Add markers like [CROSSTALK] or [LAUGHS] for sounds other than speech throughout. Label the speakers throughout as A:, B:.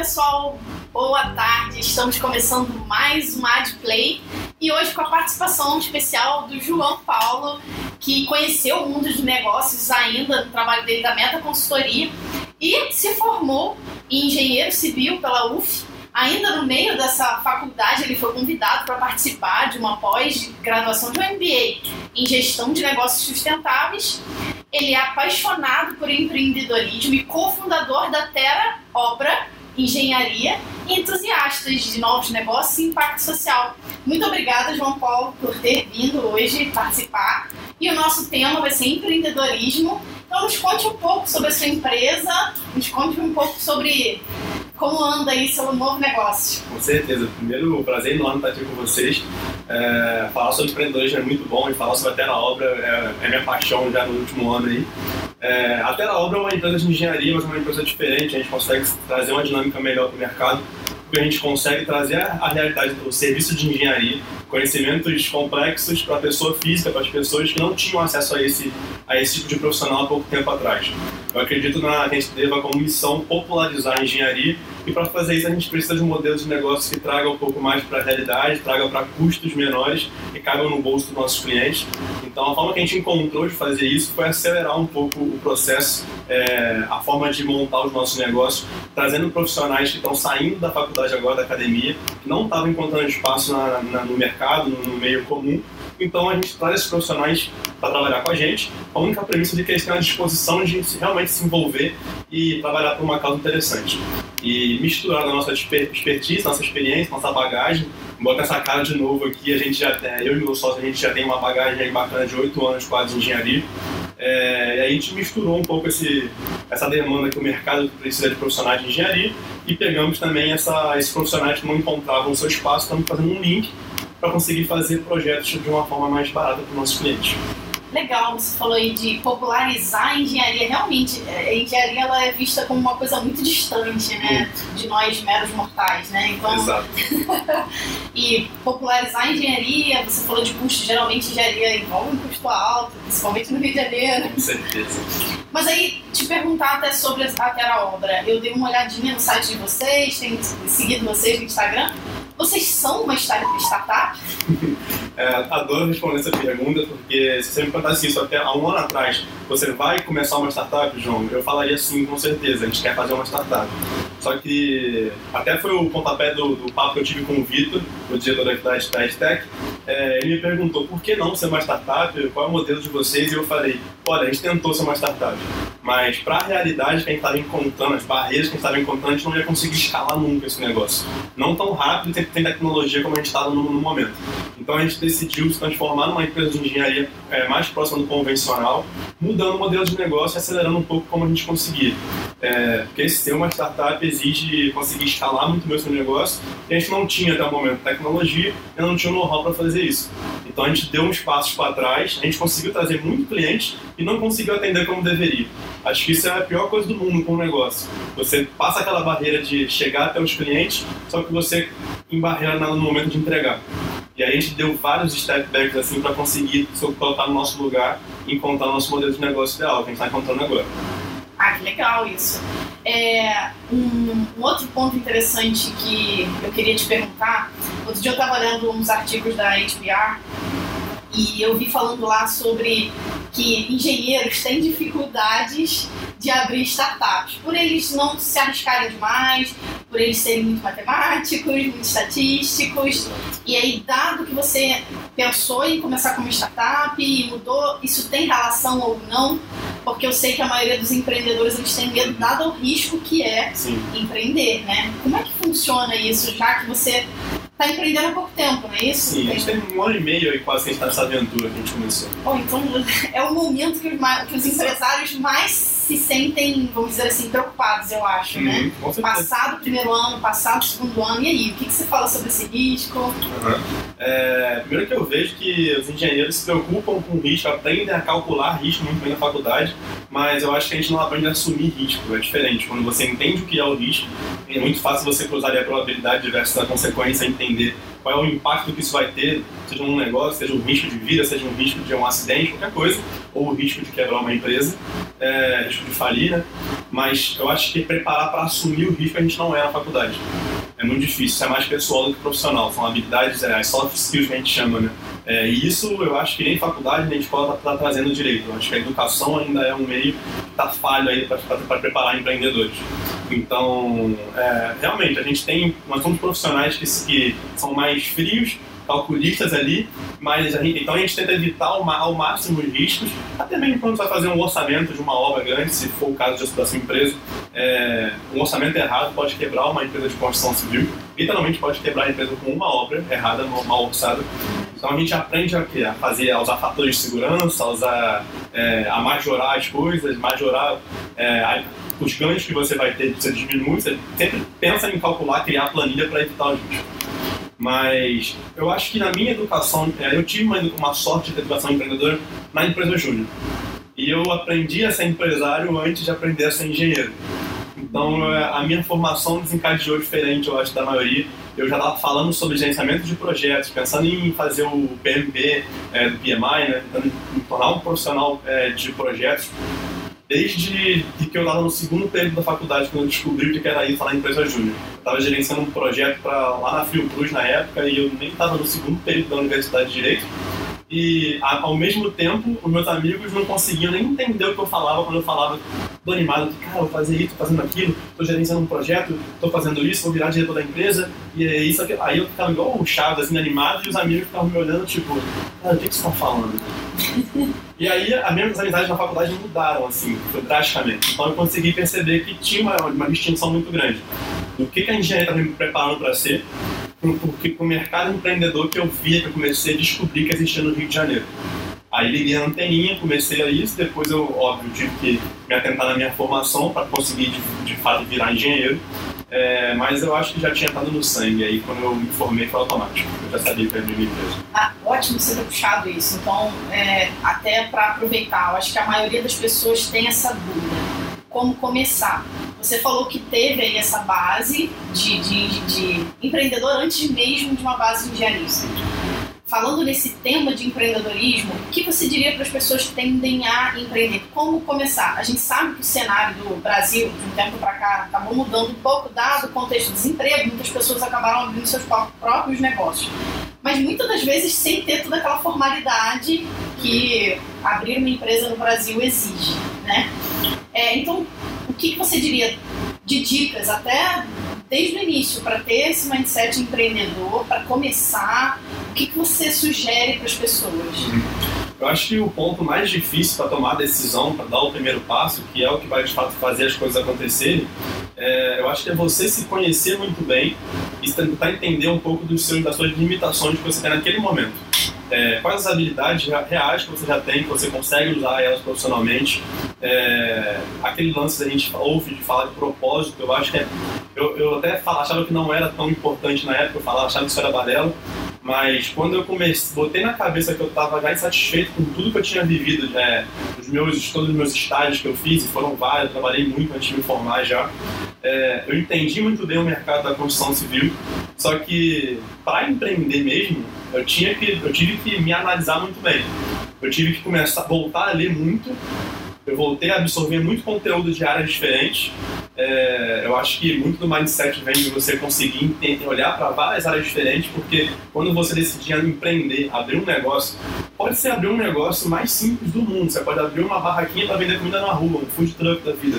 A: pessoal, boa tarde. Estamos começando mais um AdPlay e hoje com a participação especial do João Paulo, que conheceu o mundo dos negócios ainda no trabalho dele da Meta Consultoria e se formou em engenheiro civil pela UF. Ainda no meio dessa faculdade, ele foi convidado para participar de uma pós-graduação de um MBA em gestão de negócios sustentáveis. Ele é apaixonado por empreendedorismo e cofundador da Terra Obra Engenharia e entusiastas de novos negócios e impacto social. Muito obrigada, João Paulo, por ter vindo hoje participar. E o nosso tema vai ser empreendedorismo. Então, nos conte um pouco sobre a sua empresa, nos conte um pouco sobre como anda aí seu novo negócio.
B: Com certeza. Primeiro, prazer enorme estar aqui com vocês. É, falar sobre empreendedorismo é muito bom e falar sobre a Terra Obra é, é minha paixão já no último ano aí. É, a Terra Obra é uma empresa de engenharia, mas é uma empresa diferente. A gente consegue trazer uma dinâmica melhor para o mercado, porque a gente consegue trazer a realidade do serviço de engenharia conhecimentos complexos para a pessoa física, para as pessoas que não tinham acesso a esse, a esse tipo de profissional há pouco tempo atrás. Eu acredito na a gente deva como missão popularizar a engenharia e para fazer isso a gente precisa de um modelo de negócio que traga um pouco mais para a realidade, traga para custos menores e caibam no bolso dos nossos clientes. Então a forma que a gente encontrou de fazer isso foi acelerar um pouco o processo, é, a forma de montar os nossos negócios, trazendo profissionais que estão saindo da faculdade agora, da academia, que não estavam encontrando espaço na, na, no mercado no meio comum. Então a gente traz esses profissionais para trabalhar com a gente, a única premissa de que eles têm a disposição de realmente se envolver e trabalhar por uma causa interessante. E misturar a nossa expertise, nossa experiência, nossa bagagem, bota essa cara de novo aqui, a gente já tem, eu e meu sócio, a gente já tem uma bagagem bacana de oito anos quase de engenharia. É, e a gente misturou um pouco esse, essa demanda que o mercado precisa de profissionais de engenharia e pegamos também essa, esses profissionais que não encontravam seu espaço, estamos fazendo um link para conseguir fazer projetos de uma forma mais barata para os nossos clientes.
A: Legal, você falou aí de popularizar a engenharia. Realmente, a engenharia ela é vista como uma coisa muito distante, né? De nós meros mortais, né?
B: Então, Exato. [LAUGHS]
A: e popularizar a engenharia, você falou de custo, geralmente engenharia envolve um custo alto, principalmente no Rio de Janeiro.
B: Com certeza.
A: Mas aí, te perguntar até sobre aquela obra. Eu dei uma olhadinha no site de vocês, tenho seguido vocês no Instagram. Vocês são uma startup?
B: É, adoro responder essa pergunta, porque se você me contasse isso até há um ano atrás, você vai começar uma startup, João? Eu falaria sim, com certeza, a gente quer fazer uma startup. Só que até foi o pontapé do, do papo que eu tive com o Vitor, o diretor da Tech, é, ele me perguntou por que não ser uma startup, qual é o modelo de vocês, e eu falei, olha, a gente tentou ser uma startup, mas para a realidade que a gente estava encontrando, as barreiras que a gente estava encontrando, a gente não ia conseguir escalar nunca esse negócio. Não tão rápido, tem, tem tecnologia como a gente estava no, no, momento. Então a gente decidiu se transformar numa empresa de engenharia é, mais próxima do convencional, mudando o modelo de negócio e acelerando um pouco como a gente conseguia. É, porque ser uma startup exige conseguir escalar muito bem o seu negócio, e a gente não tinha até o momento tecnologia e não tinha o know-how para fazer isso. Então a gente deu uns passos para trás, a gente conseguiu trazer muito cliente e não conseguiu atender como deveria. Acho que isso é a pior coisa do mundo com o negócio. Você passa aquela barreira de chegar até os clientes, só que você embarreira no momento de entregar. E aí a gente deu vários step backs assim para conseguir se colocar no nosso lugar e encontrar o nosso modelo de negócio ideal, que a gente está encontrando agora.
A: Ah, que legal isso. É, um, um, outro ponto interessante que eu queria te perguntar, outro dia eu estava lendo uns artigos da HBR e eu vi falando lá sobre que engenheiros têm dificuldades de abrir startups, por eles não se arriscarem demais, por eles serem muito matemáticos, muito estatísticos. E aí, dado que você pensou em começar como startup e mudou, isso tem relação ou não? Porque eu sei que a maioria dos empreendedores eles têm medo dado ao risco que é Sim. empreender, né? Como é que funciona isso, já que você está empreendendo há pouco tempo, não é isso?
B: Sim, a gente tem um ano e meio aí quase que a gente está nessa aventura que a gente começou.
A: Bom, então [LAUGHS] é o momento que os, que os empresários mais se sentem, vamos dizer assim, preocupados, eu acho, uhum, né? Passado o primeiro ano, passado o segundo ano, e aí? O que, que você fala sobre esse risco? Uhum.
B: É, primeiro que eu vejo que os engenheiros se preocupam com risco, aprendem a calcular risco muito bem na faculdade, mas eu acho que a gente não aprende a assumir risco, é diferente. Quando você entende o que é o risco, é muito fácil você cruzar a probabilidade versus a consequência, entender qual é o impacto que isso vai ter, seja um negócio, seja um risco de vida, seja um risco de um acidente, qualquer coisa, ou o risco de quebrar uma empresa, é, risco de falir, né? mas eu acho que preparar para assumir o risco a gente não é na faculdade. É muito difícil, isso é mais pessoal do que profissional, são habilidades, é, as soft skills que a gente chama, né? É, e isso eu acho que nem faculdade nem escola está tá trazendo direito. Eu acho que a educação ainda é um meio que está falho aí para preparar empreendedores. Então, é, realmente, a gente tem, nós somos profissionais que, que são mais frios, calculistas ali, mas a gente, então a gente tenta evitar ao, máximo os riscos, até mesmo quando você vai fazer um orçamento de uma obra grande, se for o caso da sua empresa, é, um orçamento errado pode quebrar uma empresa de construção civil, literalmente pode quebrar a empresa com uma obra errada, mal orçada. Então a gente aprende a, a fazer, a usar fatores de segurança, a usar, é, a majorar as coisas, majorar é, a, os ganhos que você vai ter, você diminui, você sempre pensa em calcular, criar planilha para evitar os riscos. Mas eu acho que na minha educação, é, eu tive uma, uma sorte de educação empreendedora na empresa Júnior. E eu aprendi a ser empresário antes de aprender a ser engenheiro. Então é, a minha formação desencadeou diferente, eu acho, da maioria. Eu já estava falando sobre gerenciamento de projetos, pensando em fazer o PMP é, do PMI, né? Tentando me tornar um profissional é, de projetos desde que eu estava no segundo período da faculdade, quando eu descobri o que era isso lá na empresa Júnior. Eu estava gerenciando um projeto para lá na Fiocruz na época e eu nem estava no segundo período da Universidade de Direito. E ao mesmo tempo, os meus amigos não conseguiam nem entender o que eu falava quando eu falava do animado, que cara, vou fazer isso, tô fazendo aquilo, tô gerenciando um projeto, tô fazendo isso, vou virar diretor da empresa, e é isso aqui. Aí eu ficava igual o Chaves, assim, animado, e os amigos ficavam me olhando, tipo, cara, o que, que você tá falando? e aí, as minhas amizades na faculdade mudaram, assim, drasticamente. Então eu consegui perceber que tinha uma, uma distinção muito grande do que, que a engenharia estava me preparando para ser porque o mercado empreendedor que eu via, que eu comecei a descobrir que existia no Rio de Janeiro. Aí liguei a anteninha, comecei a isso, depois eu, óbvio, tive que me atentar na minha formação para conseguir, de, de, fato, virar engenheiro. É, mas eu acho que já tinha estado no sangue, aí quando eu me formei foi automático. Eu já sabia que era minha empresa.
A: Ah, ótimo você ter puxado isso. Então, é, até para aproveitar, eu acho que a maioria das pessoas tem essa dúvida. Como começar? Você falou que teve aí essa base de, de, de empreendedor antes mesmo de uma base de. Falando nesse tema de empreendedorismo, o que você diria para as pessoas que tendem a empreender? Como começar? A gente sabe que o cenário do Brasil, de um tempo para cá, acabou mudando um pouco, dado o contexto do desemprego, muitas pessoas acabaram abrindo seus próprios negócios. Mas muitas das vezes sem ter toda aquela formalidade que abrir uma empresa no Brasil exige, né? É, então, que, que você diria de dicas, até desde o início, para ter esse mindset empreendedor, para começar? O que, que você sugere para as pessoas?
B: Eu acho que o ponto mais difícil para tomar a decisão, para dar o primeiro passo, que é o que vai de fato fazer as coisas acontecerem, é, eu acho que é você se conhecer muito bem e tentar entender um pouco dos seus, das suas limitações que você tem naquele momento é, quais as habilidades reais que você já tem, que você consegue usar elas profissionalmente. É, aquele lance que a gente ouve de falar de propósito, eu acho que é, eu, eu até falava, achava que não era tão importante na época, eu falava, achava que isso era balela, mas quando eu comecei, botei na cabeça que eu estava já insatisfeito com tudo que eu tinha vivido, é, os meus, todos os meus estágios que eu fiz, e foram vários, eu trabalhei muito antes de me formar já, é, eu entendi muito bem o mercado da construção civil, só que para empreender mesmo, eu, tinha que, eu tive que me analisar muito bem. Eu tive que começar, voltar a ler muito, eu voltei a absorver muito conteúdo de áreas diferentes. É, eu acho que muito do mindset vem de você conseguir olhar para várias áreas diferentes, porque quando você decidir empreender, abrir um negócio, pode ser abrir um negócio mais simples do mundo. Você pode abrir uma barraquinha para vender comida na rua, um food truck da vida,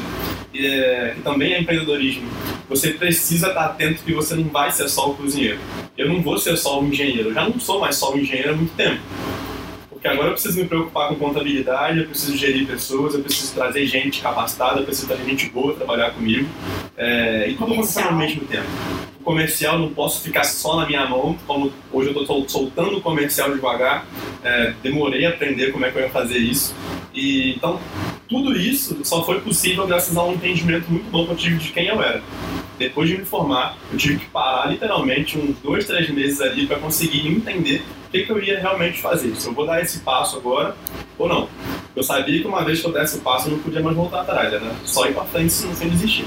B: é, que também é empreendedorismo. Você precisa estar atento que você não vai ser só o cozinheiro. Eu não vou ser só o engenheiro. Eu já não sou mais só o engenheiro há muito tempo porque agora eu preciso me preocupar com contabilidade, eu preciso gerir pessoas, eu preciso trazer gente capacitada, eu preciso trazer gente boa trabalhar comigo. É, e tudo acontecendo ao mesmo tempo. Comercial não posso ficar só na minha mão, como hoje eu estou soltando o comercial devagar. É, demorei a aprender como é que eu ia fazer isso. E, então, tudo isso só foi possível graças a um entendimento muito bom que eu tive de quem eu era depois de me formar, eu tive que parar literalmente uns dois, três meses ali para conseguir entender o que, que, eu ia realmente fazer. Se eu vou dar esse passo agora ou não. Eu sabia que uma vez que eu desse o passo, eu não podia mais voltar atrás, né? Só ir para frente sem desistir.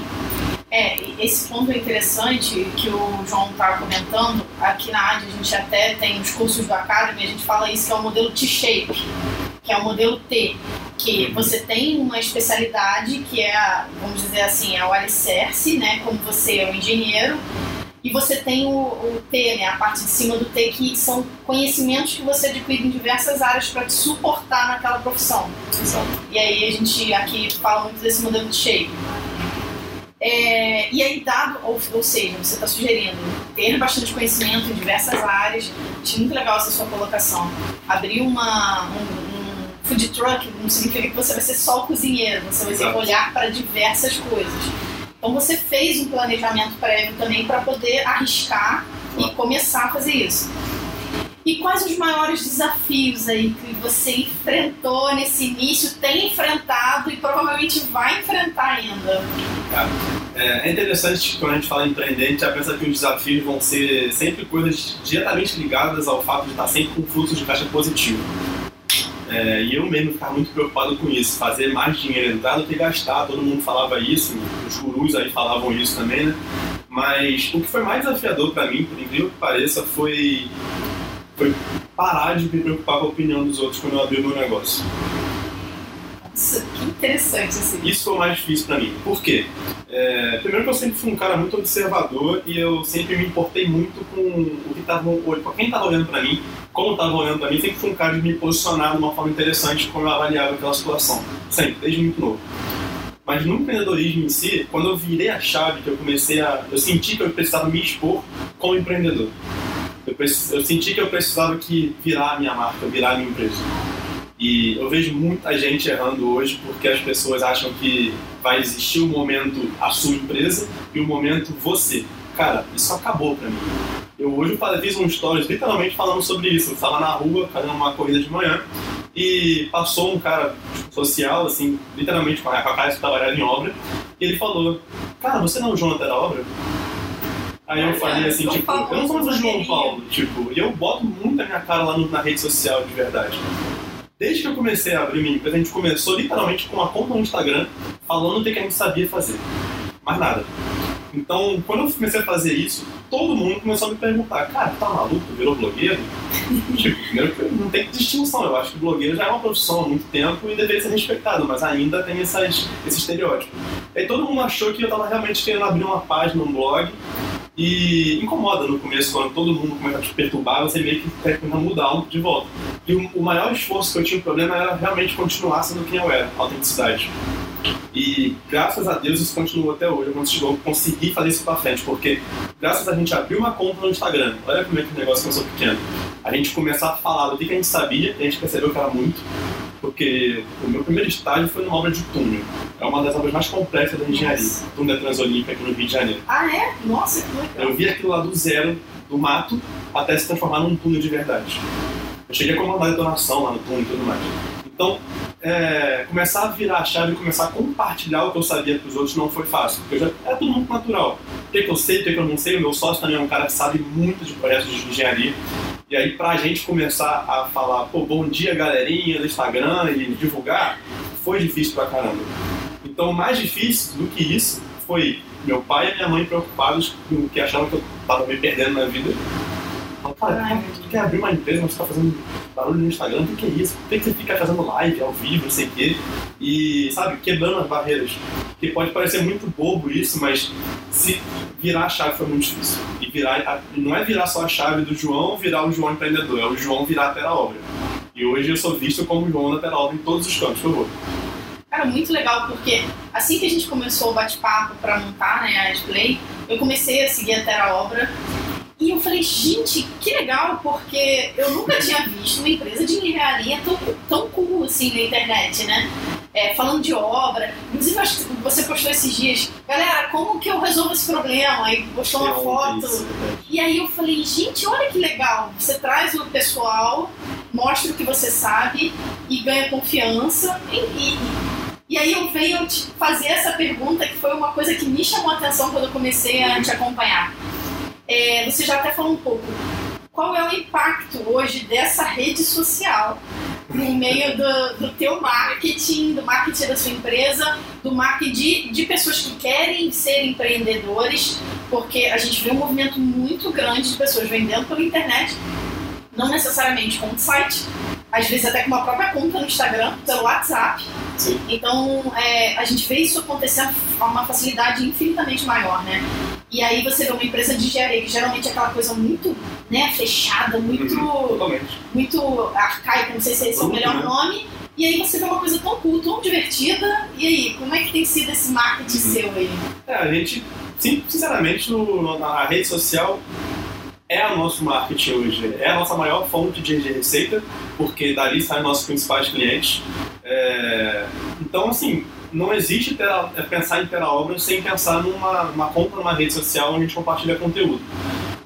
A: É, esse ponto é interessante que o João está comentando. Aqui na AD a gente até tem os cursos do Academy, a gente fala isso que é o modelo T-shape, que é o modelo T, que você tem uma especialidade que é, vamos dizer, assim, é o alicerce, né? Como você é o engenheiro. E você tem o, o T, né? A parte de cima do T, que são conhecimentos que você adquire em diversas áreas para te suportar naquela profissão.
B: Exato.
A: E aí a gente aqui fala muito desse modelo de shape. É, e aí, dado, ou, ou seja, você está sugerindo ter bastante conhecimento em diversas áreas, achei muito legal essa sua colocação. Abrir uma, um, um food truck não significa que você vai ser só o cozinheiro, você vai
B: Exato.
A: olhar para diversas coisas. Então você fez um planejamento prévio também para poder arriscar e começar a fazer isso. E quais os maiores desafios aí que você enfrentou nesse início, tem enfrentado e provavelmente vai enfrentar ainda?
B: É é interessante que quando a gente fala em empreender, a gente já pensa que os desafios vão ser sempre coisas diretamente ligadas ao fato de estar sempre com fluxo de caixa positivo. É, e eu mesmo ficava muito preocupado com isso, fazer mais dinheiro entrar do que gastar, todo mundo falava isso, os gurus aí falavam isso também, né? Mas o que foi mais desafiador para mim, por incrível que pareça, foi, foi parar de me preocupar com a opinião dos outros quando eu abri o meu negócio.
A: Nossa, que interessante assim.
B: Isso foi o mais difícil pra mim. Por quê? É, primeiro que eu sempre fui um cara muito observador e eu sempre me importei muito com o que tava, com quem estava olhando pra mim, como estava olhando pra mim, sempre fui um cara de me posicionar de uma forma interessante como eu avaliava aquela situação. Sempre, desde muito novo. Mas no empreendedorismo em si, quando eu virei a chave, que eu comecei a. Eu senti que eu precisava me expor como empreendedor. Eu, eu senti que eu precisava que virar a minha marca, virar a minha empresa. E eu vejo muita gente errando hoje porque as pessoas acham que vai existir o momento a sua empresa e o momento você. Cara, isso acabou pra mim. Eu hoje fiz um stories literalmente falando sobre isso. Eu estava na rua fazendo uma corrida de manhã e passou um cara social, assim, literalmente com a com a cara de em obra, e ele falou: Cara, você não é o Jonathan da obra? Aí eu falei assim, tipo, eu não sou mais o João. Paulo, tipo, e eu boto muito a minha cara lá na rede social de verdade. Desde que eu comecei a abrir minha empresa, a gente começou literalmente com uma conta no Instagram falando o que a gente sabia fazer. Mais nada. Então, quando eu comecei a fazer isso, todo mundo começou a me perguntar, cara, tá maluco? Virou blogueiro? [LAUGHS] tipo, primeiro que não tem distinção, eu acho que blogueiro já é uma profissão há muito tempo e deveria ser respeitado, mas ainda tem essas, esse estereótipo. Aí todo mundo achou que eu tava realmente querendo abrir uma página, um blog, e incomoda no começo, quando todo mundo começa a te perturbar, você meio que tenta mudar um de volta. E o, o maior esforço que eu tinha o problema era realmente continuar sendo quem eu era, autenticidade. E graças a Deus isso continuou até hoje. Eu consegui, fazer isso pra frente, porque graças a gente abrir uma conta no Instagram, olha como é que o negócio começou pequeno. A gente começar a falar do que a gente sabia, a gente percebeu que era muito, porque o meu primeiro estágio foi numa obra de túnel. É uma das obras mais complexas da engenharia,
A: Nossa.
B: túnel da Transolímpica aqui no Rio de Janeiro.
A: Ah, é? Nossa, que legal.
B: Eu vi aquilo lá do zero, do mato, até se transformar num túnel de verdade. Eu cheguei a comandar detonação lá no túnel e tudo mais. Então, é, começar a virar a chave e começar a compartilhar o que eu sabia para os outros não foi fácil, porque já era tudo muito natural. O que, que eu sei, o que, que eu não sei, o meu sócio também é um cara que sabe muito de projetos de engenharia. E aí, pra gente começar a falar, pô, bom dia galerinha do Instagram e divulgar, foi difícil pra caramba. Então, mais difícil do que isso foi meu pai e minha mãe preocupados com o que achavam que eu tava me perdendo na vida.
A: Ai,
B: tu quer abrir uma empresa, mas você tá fazendo barulho no Instagram, o que, é isso? Por que, você fica fazendo live ao vivo, não sei o quê? E, sabe, quebrando as barreiras. Que pode parecer muito bobo isso, mas se virar a chave foi muito difícil. E virar, não é virar só a chave do João, virar o João empreendedor, é o João virar até a obra. E hoje eu sou visto como João da obra em todos os campos eu vou.
A: Cara, muito legal, porque assim que a gente começou o bate-papo pra montar né, a Adplay, eu comecei a seguir a Terra Obra e eu falei, gente, que legal, porque eu nunca tinha visto uma empresa de engenharia tão, tão cool assim na internet, né? É, falando de obra. Inclusive, acho que você postou esses dias, galera, como que eu resolvo esse problema? Aí postou uma
B: Eu
A: foto.
B: isso, é.
A: E aí eu falei, gente, olha que legal. Você traz o pessoal, mostra o que você sabe e ganha confiança. E, e- e aí eu venho te fazer essa pergunta que foi uma coisa que me chamou a atenção quando eu comecei a te acompanhar. É, você já até falou um pouco. Qual é o impacto hoje dessa rede social no meio do, do teu marketing, do marketing da sua empresa, do marketing de, de pessoas que querem ser empreendedores, porque a gente vê um movimento muito grande de pessoas vendendo pela internet, não necessariamente com um site. às vezes até com uma própria conta no Instagram, pelo WhatsApp.
B: Sim.
A: Então, é, a gente vê isso acontecer a uma facilidade infinitamente maior, né? E aí você vê uma empresa de engenharia, que geralmente é aquela coisa muito né, fechada, muito,
B: Uhum,
A: muito arcaica, não sei se esse é o melhor
B: né?
A: nome. E aí você vê uma coisa tão cool, tão divertida. E aí, como é que tem sido esse marketing
B: Uhum.
A: seu aí?
B: É, a gente, sim, sinceramente, no, na rede social é o nosso marketing hoje. É a nossa maior fonte de de receita, porque dali saem nossos principais clientes. É, então, assim, não existe ter é pensar em ter a obra sem pensar numa, conta numa rede social onde a gente compartilha conteúdo.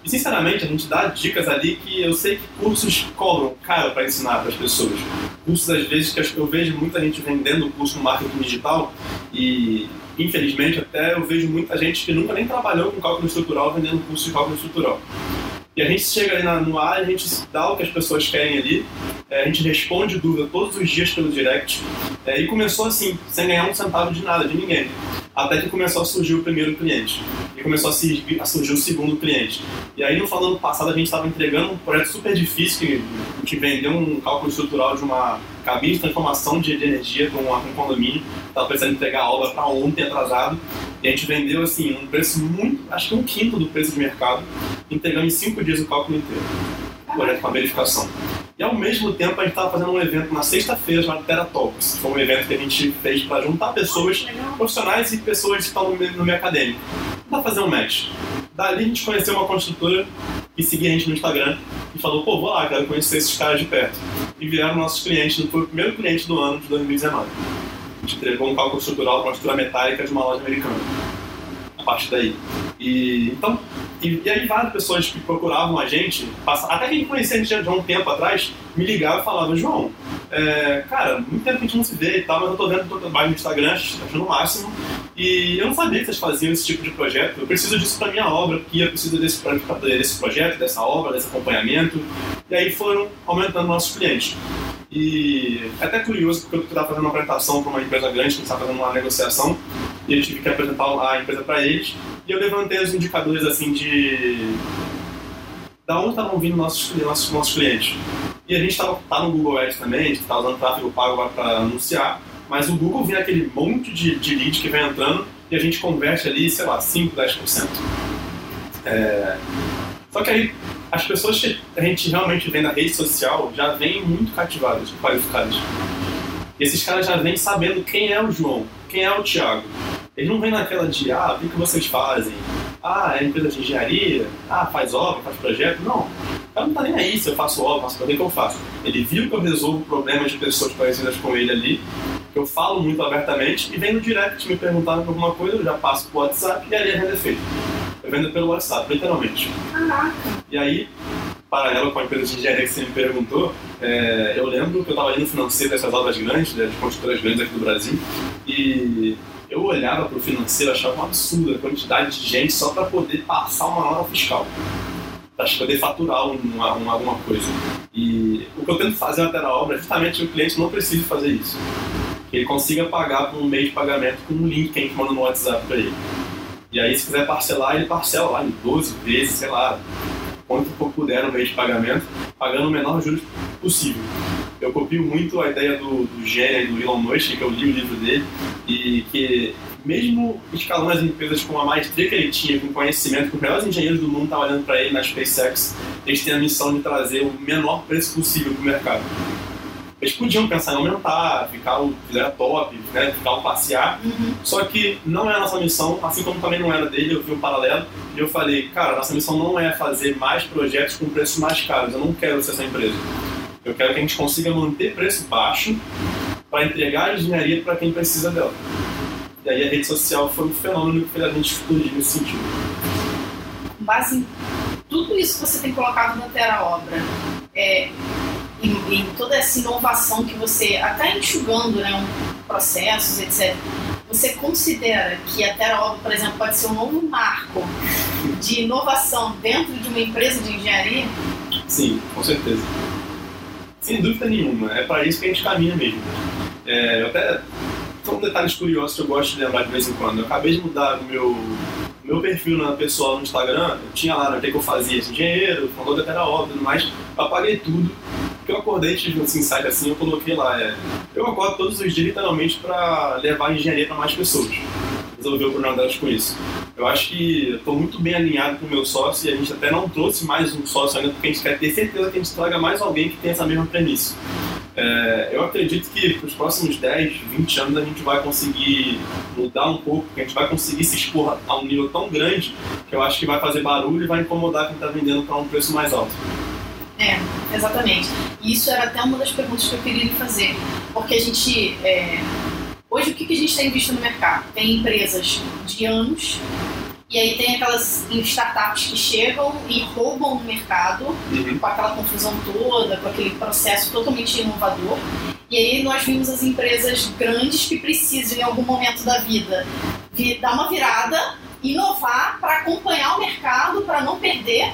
B: E, sinceramente, a gente dá dicas ali que eu sei que cursos cobram caro para ensinar para as pessoas. Cursos, às vezes, que eu vejo muita gente vendendo curso no marketing digital e, infelizmente, até eu vejo muita gente que nunca nem trabalhou com cálculo estrutural vendendo curso de cálculo estrutural. E a gente chega ali no ar, a gente dá o que as pessoas querem ali, é, a gente responde dúvida todos os dias pelo direct, é, e começou assim, sem ganhar um centavo de nada, de ninguém. Até que começou a surgir o primeiro cliente. E começou a surgir, a o segundo cliente. E aí no final do ano passado a gente estava entregando um projeto super difícil, que gente vendeu um cálculo estrutural de uma cabine de transformação de, de energia para um, condomínio. Estava precisando entregar a obra para ontem atrasado. E a gente vendeu assim, um preço muito, acho que um quinto do preço de mercado, entregando em cinco dias o cálculo inteiro. O projeto com a verificação. E ao mesmo tempo a gente estava fazendo um evento na sexta-feira chamado Terra Talks. Foi um evento que a gente fez para juntar pessoas
A: Legal.
B: profissionais e pessoas que estão no meio, no meio acadêmico. Para fazer um match. Dali a gente conheceu uma construtora que seguia a gente no Instagram e falou, pô, vou lá, quero conhecer esses caras de perto. E vieram nossos clientes, foi o primeiro cliente do ano de 2019. A gente entregou um cálculo estrutural para uma estrutura metálica de uma loja americana. A partir daí. E, então, e, e aí várias pessoas que procuravam a gente, passa- até quem conhecia a gente já há um tempo atrás, me ligavam e falavam, João, é, cara, muito tempo que a gente não se vê e tal, mas eu tô vendo o teu trabalho no Instagram, achando o máximo, e eu não sabia que vocês faziam esse tipo de projeto, eu preciso disso pra minha obra, porque eu preciso desse, desse projeto, dessa obra, desse acompanhamento, e aí foram aumentando nossos clientes. E é até curioso, porque eu estava fazendo uma apresentação para uma empresa grande, que estava fazendo uma negociação, e eu tive que apresentar a empresa para eles, e eu levantei os indicadores assim de da onde estavam vindo nossos, nossos, nossos clientes. E a gente estava tá no Google Ads também, a gente está usando tráfego pago para anunciar, mas o Google vê aquele monte de, de lead que vem entrando e a gente converte ali, sei lá, 5, 10%. É... Só que aí as pessoas que a gente realmente vê na rede social já vêm muito cativadas, qualificadas. E esses caras já vêm sabendo quem é o João, quem é o Thiago. Eles não vêm naquela de, ah, o que, vocês fazem? Ah, é empresa de engenharia? Ah, faz obra, faz projeto? Não. Cara não tá nem aí se eu faço obra, faço projeto, o que eu faço? Ele viu que eu resolvo problemas de pessoas parecidas com ele ali, que eu falo muito abertamente, e vem no direct me perguntar por alguma coisa, eu já passo pro WhatsApp e ali a é feita. Eu vendo pelo WhatsApp, literalmente.
A: Caraca.
B: E aí, paralelo com a empresa de engenharia que você me perguntou, é, eu lembro que eu estava ali no financeiro dessas obras grandes, né, de construtoras grandes aqui do Brasil, e eu olhava para o financeiro achava um absurdo a quantidade de gente só para poder passar uma nota fiscal, para poder faturar uma, uma- alguma coisa. E o que eu tento fazer até na obra é justamente que o cliente não precise fazer isso. Que ele consiga pagar por um mês de pagamento com um link que a gente manda no WhatsApp para ele. E aí, se quiser parcelar, ele parcela lá em 12 vezes, sei lá, quanto puder no mês de pagamento, pagando o menor juros possível. Eu copio muito a ideia do, do gênio e do Elon Musk, que eu li o livro dele, e que mesmo escalando as empresas com a maestria que ele tinha, com conhecimento, com os melhores engenheiros do mundo trabalhando para ele na SpaceX, eles têm a missão de trazer o menor preço possível para o mercado. Eles podiam pensar em aumentar, ficar o fizer top, né, ficar o passear,
A: Uhum.
B: só que não é a nossa missão, assim como também não era dele, eu vi um paralelo e eu falei, cara, nossa missão não é fazer mais projetos com preços mais caros, eu não quero ser essa empresa. Eu quero que a gente consiga manter preço baixo para entregar a engenharia para quem precisa dela. E aí a rede social foi um fenômeno que fez a gente explodir nesse sentido.
A: Com base em tudo isso que você tem colocado na Terra Obra, é, em, em toda essa inovação que você, até enxugando né, um, processos, etc., você considera que a Terra Obra, por exemplo, pode ser um novo marco de inovação dentro de uma empresa de engenharia?
B: Sim, com certeza. Sem dúvida nenhuma, é para isso que a gente caminha mesmo. É, eu até são detalhes curiosos que eu gosto de lembrar de vez em quando. Eu acabei de mudar o meu, meu perfil na pessoal no Instagram, eu tinha lá no que eu fazia, engenheiro, fundador da Terra Obra e tudo mais, eu apaguei tudo, porque eu acordei, tive esse insight assim, eu coloquei lá, é, eu acordo todos os dias literalmente para levar a engenharia para mais pessoas. Resolver o problema delas com isso. Eu acho que estou muito bem alinhado com o meu sócio e a gente até não trouxe mais um sócio ainda, porque a gente quer ter certeza que a gente traga mais alguém que tenha essa mesma premissa. É, eu acredito que para os próximos 10, 20 anos a gente vai conseguir mudar um pouco, que a gente vai conseguir se expor a um nível tão grande que eu acho que vai fazer barulho e vai incomodar quem está vendendo para um preço mais alto.
A: É, exatamente. E isso era até uma das perguntas que eu queria lhe fazer. Porque a gente. É... Hoje, o que a gente tem visto no mercado? Tem empresas de anos e aí tem aquelas startups que chegam e roubam o mercado uhum. com aquela confusão toda, com aquele processo totalmente inovador. E aí nós vimos as empresas grandes que precisam em algum momento da vida dar uma virada, inovar para acompanhar o mercado, para não perder.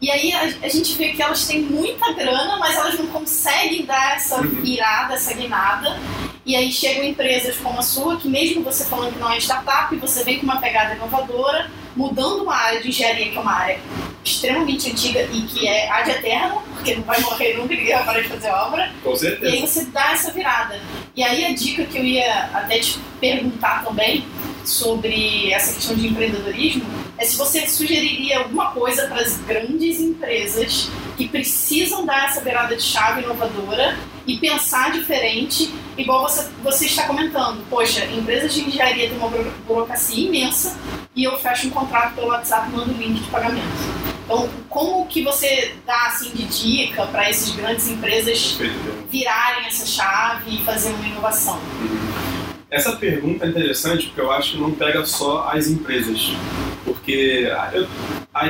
A: E aí a, a, gente vê que elas têm muita grana, mas elas não conseguem dar essa uhum. virada, essa guinada. E aí chegam empresas como a sua, que mesmo você falando que não é startup, você vem com uma pegada inovadora, mudando uma área de engenharia, que é uma área extremamente antiga e que é ad eterno, porque não vai morrer nunca, ninguém vai parar de fazer obra.
B: Com certeza.
A: E aí você dá essa virada. E aí a dica que eu ia até te perguntar também sobre essa questão de empreendedorismo é se você sugeriria alguma coisa para as grandes empresas que precisam dar essa virada de chave inovadora e pensar diferente, igual você, você está comentando. Poxa, empresas de engenharia têm uma burocracia imensa e eu fecho um contrato pelo WhatsApp e mando o link de pagamento. Então, como que você dá assim de dica para essas grandes empresas virarem essa chave e fazer uma inovação?
B: Essa pergunta é interessante porque eu acho que não pega só as empresas. Porque eu,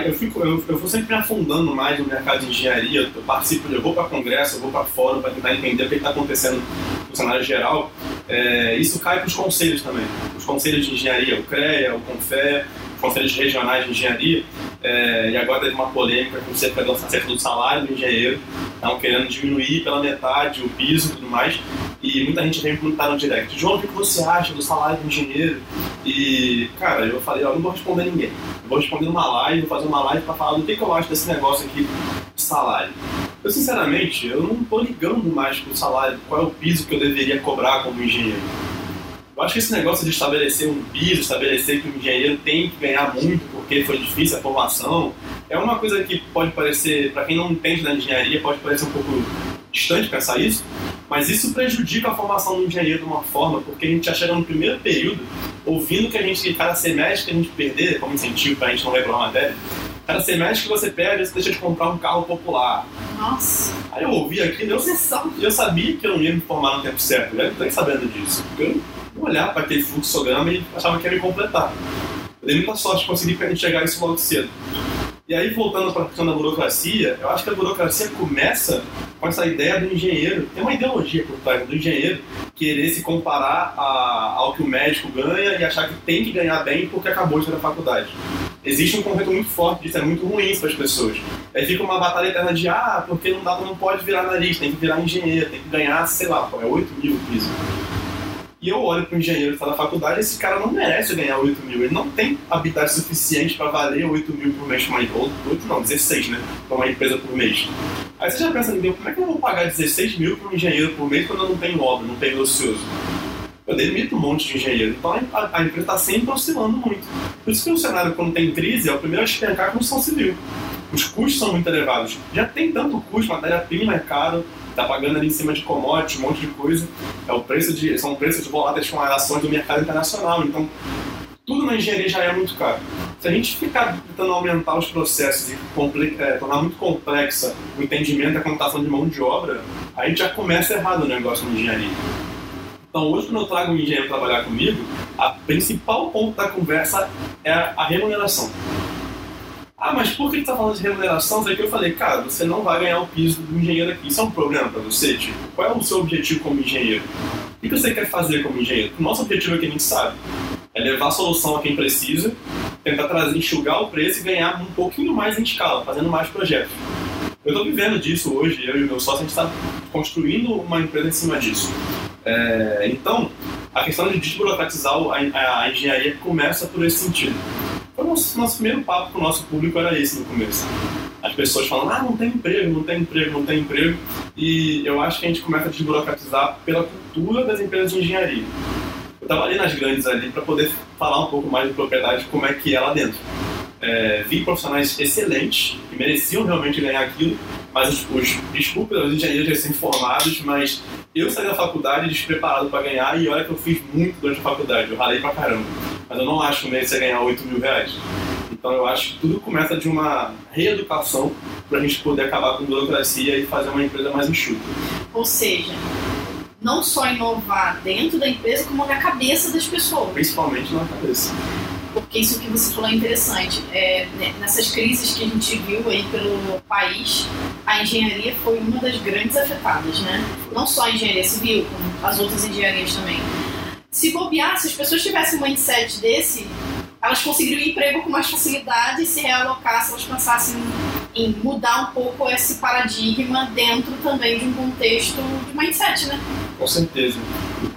B: eu, fico, eu, eu vou sempre me afundando mais no mercado de engenharia, eu participo, eu vou para congresso, eu vou para fórum para tentar entender o que está acontecendo no cenário geral. É, isso cai para os conselhos também. Os conselhos de engenharia, o CREA, o CONFE, os conselhos regionais de engenharia, é, e agora teve uma polêmica com cerca do, acerca do salário do engenheiro, estão querendo diminuir pela metade o piso e tudo mais. E muita gente vem perguntar no direct, João, o que você acha do salário do engenheiro? E, cara, eu falei, ó, não vou responder ninguém. Eu vou responder numa live, vou fazer uma live para falar do que, que eu acho desse negócio aqui de salário. Eu, sinceramente, eu não tô ligando mais pro salário, qual é o piso que eu deveria cobrar como engenheiro. Eu acho que esse negócio de estabelecer um piso, estabelecer que o engenheiro tem que ganhar muito porque foi difícil a formação, é uma coisa que pode parecer, para quem não entende da engenharia, pode parecer um pouco distante pensar isso, mas isso prejudica a formação do engenheiro de uma forma, porque a gente já chega no primeiro período ouvindo que a gente, cada semestre que a gente perder, como incentivo para a gente não reprovar a matéria, cada semestre que você perde, você deixa de comprar um carro popular.
A: Nossa.
B: Aí eu ouvi aquilo eu, eu sabia que eu não ia me formar no tempo certo, eu nem sabendo disso. Eu não olhava para aquele fluxograma e achava que ia me completar. Eu dei muita sorte de conseguir enxergar isso logo cedo. E aí, voltando para a questão da burocracia, eu acho que a burocracia começa com essa ideia do engenheiro, tem uma ideologia por trás do engenheiro querer se comparar a, ao que o médico ganha e achar que tem que ganhar bem porque acabou de ter a faculdade. Existe um conceito muito forte disso, é muito ruim para as pessoas. Aí fica uma batalha eterna de, ah, porque não, dá, não pode virar nariz, tem que virar engenheiro, tem que ganhar, sei lá, é 8 mil piso. E eu olho para o engenheiro que está na faculdade, esse cara não merece ganhar 8 mil. Ele não tem habilidade suficiente para valer 8 mil por mês para uma empresa. 8 não, 16, né? Para uma empresa por mês. Aí você já pensa, como é que eu vou pagar 16 mil para um engenheiro por mês quando eu não tenho obra, não tenho ocioso? Eu demito um monte de engenheiro. Então a, a empresa está sempre oscilando muito. Por isso que o cenário, quando tem crise, é o primeiro a despencar a construção civil. Os custos são muito elevados. Já tem tanto custo, matéria-prima é caro, está pagando ali em cima de commodities, um monte de coisa. É o preço de, são preços voláteis com as ações do mercado internacional. Então, tudo na engenharia já é muito caro. Se a gente ficar tentando aumentar os processos e é, tornar muito complexa o entendimento da computação de mão de obra, a gente já começa errado o negócio na engenharia. Então, hoje, quando eu trago um engenheiro trabalhar comigo, a principal ponto da conversa é a remuneração. Ah, mas por que você está falando de remuneração? Daí que eu falei, cara, você não vai ganhar o piso do engenheiro aqui. Isso é um problema para você? Tipo, qual é o seu objetivo como engenheiro? O que você quer fazer como engenheiro? O nosso objetivo é que a gente sabe. É levar a solução a quem precisa, tentar trazer, enxugar o preço e ganhar um pouquinho mais em escala, fazendo mais projetos. Eu estou vivendo disso hoje, eu e o meu sócio, a gente está construindo uma empresa em cima disso. É, então, a questão de desburocratizar a, a engenharia começa por esse sentido. Então, nosso, nosso primeiro papo com o nosso público era esse no começo. as pessoas falam, ah, não tem emprego, não tem emprego, não tem emprego. E eu acho que a gente começa a desburocratizar pela cultura das empresas de engenharia. Eu trabalhei nas grandes ali para poder falar um pouco mais de propriedade, como é que é lá dentro. É, vi profissionais excelentes, que mereciam realmente ganhar aquilo, mas os, os desculpa, os engenheiros recém-formados, mas eu saí da faculdade despreparado para ganhar e olha que eu fiz muito durante a faculdade, eu ralei pra caramba. Mas eu não acho que merecia ganhar 8 mil reais. Então eu acho que tudo começa de uma reeducação para a gente poder acabar com a burocracia e fazer uma empresa mais enxuta.
A: Ou seja, não só inovar dentro da empresa, como na cabeça das pessoas.
B: Principalmente na cabeça.
A: Porque isso que você falou é interessante. É, né, nessas crises que a gente viu aí pelo país, a engenharia foi uma das grandes afetadas, né? Não só a engenharia civil, como as outras engenharias também. Se bobear, se as pessoas tivessem um mindset desse, elas conseguiriam emprego com mais facilidade se realocar, se elas pensassem em mudar um pouco esse paradigma dentro também de um contexto de mindset, né?
B: Com certeza.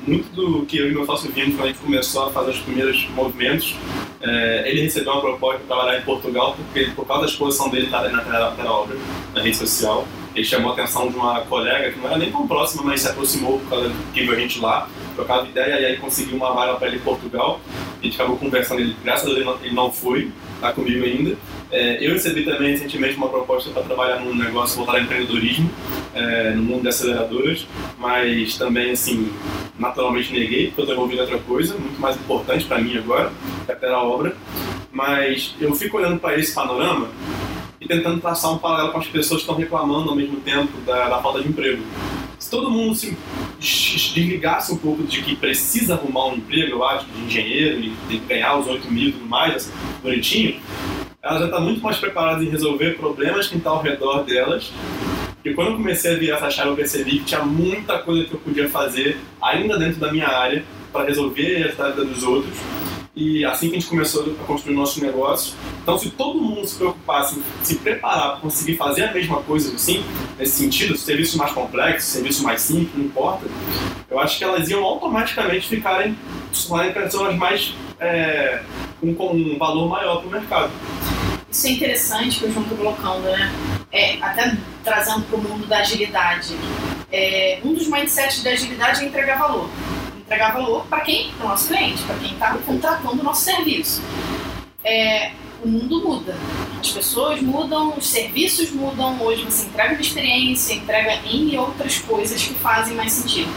B: Muito do que eu e meu sócio vimos quando a gente começou a fazer os primeiros movimentos, é, ele recebeu uma proposta para trabalhar em Portugal porque por causa da exposição dele na, na, na obra, na rede social. Ele chamou a atenção de uma colega que não era nem tão próxima, mas se aproximou por causa que viu a gente lá, trocava ideia e aí conseguiu uma vaga para ele em Portugal. A gente acabou conversando, ele, graças a Deus ele não, foi, está comigo ainda. É, eu recebi também recentemente uma proposta para trabalhar num negócio voltado ao empreendedorismo, é, no mundo de aceleradoras, mas também, assim, naturalmente neguei, porque eu estou envolvido em outra coisa, muito mais importante para mim agora, que a obra. Mas eu fico olhando para esse panorama e tentando traçar um paralelo com as pessoas que estão reclamando ao mesmo tempo da, da falta de emprego. Se todo mundo se desligasse um pouco de que precisa arrumar um emprego, eu acho, de engenheiro e ganhar os 8 mil e tudo mais, assim, bonitinho, ela já está muito mais preparada em resolver problemas que estão ao redor delas. E quando eu comecei a virar essa chave, eu percebi que tinha muita coisa que eu podia fazer ainda dentro da minha área para resolver as tarefas dos outros. E assim que a gente começou a construir nossos negócios, então se todo mundo se preocupasse em se preparar para conseguir fazer a mesma coisa, assim, nesse sentido, serviços mais complexos, serviços mais simples, não importa, eu acho que elas iam automaticamente ficarem em pessoas mais é, com, com um valor maior para o mercado.
A: Isso é interessante que o João está colocando, né? É, até trazendo para o mundo da agilidade. É, um dos mindsets da agilidade é entregar valor. Entregar valor para quem? Para o nosso cliente, para quem está contratando o nosso serviço. É, o mundo muda. As pessoas mudam, os serviços mudam. Hoje você entrega uma experiência, entrega em outras coisas que fazem mais sentido.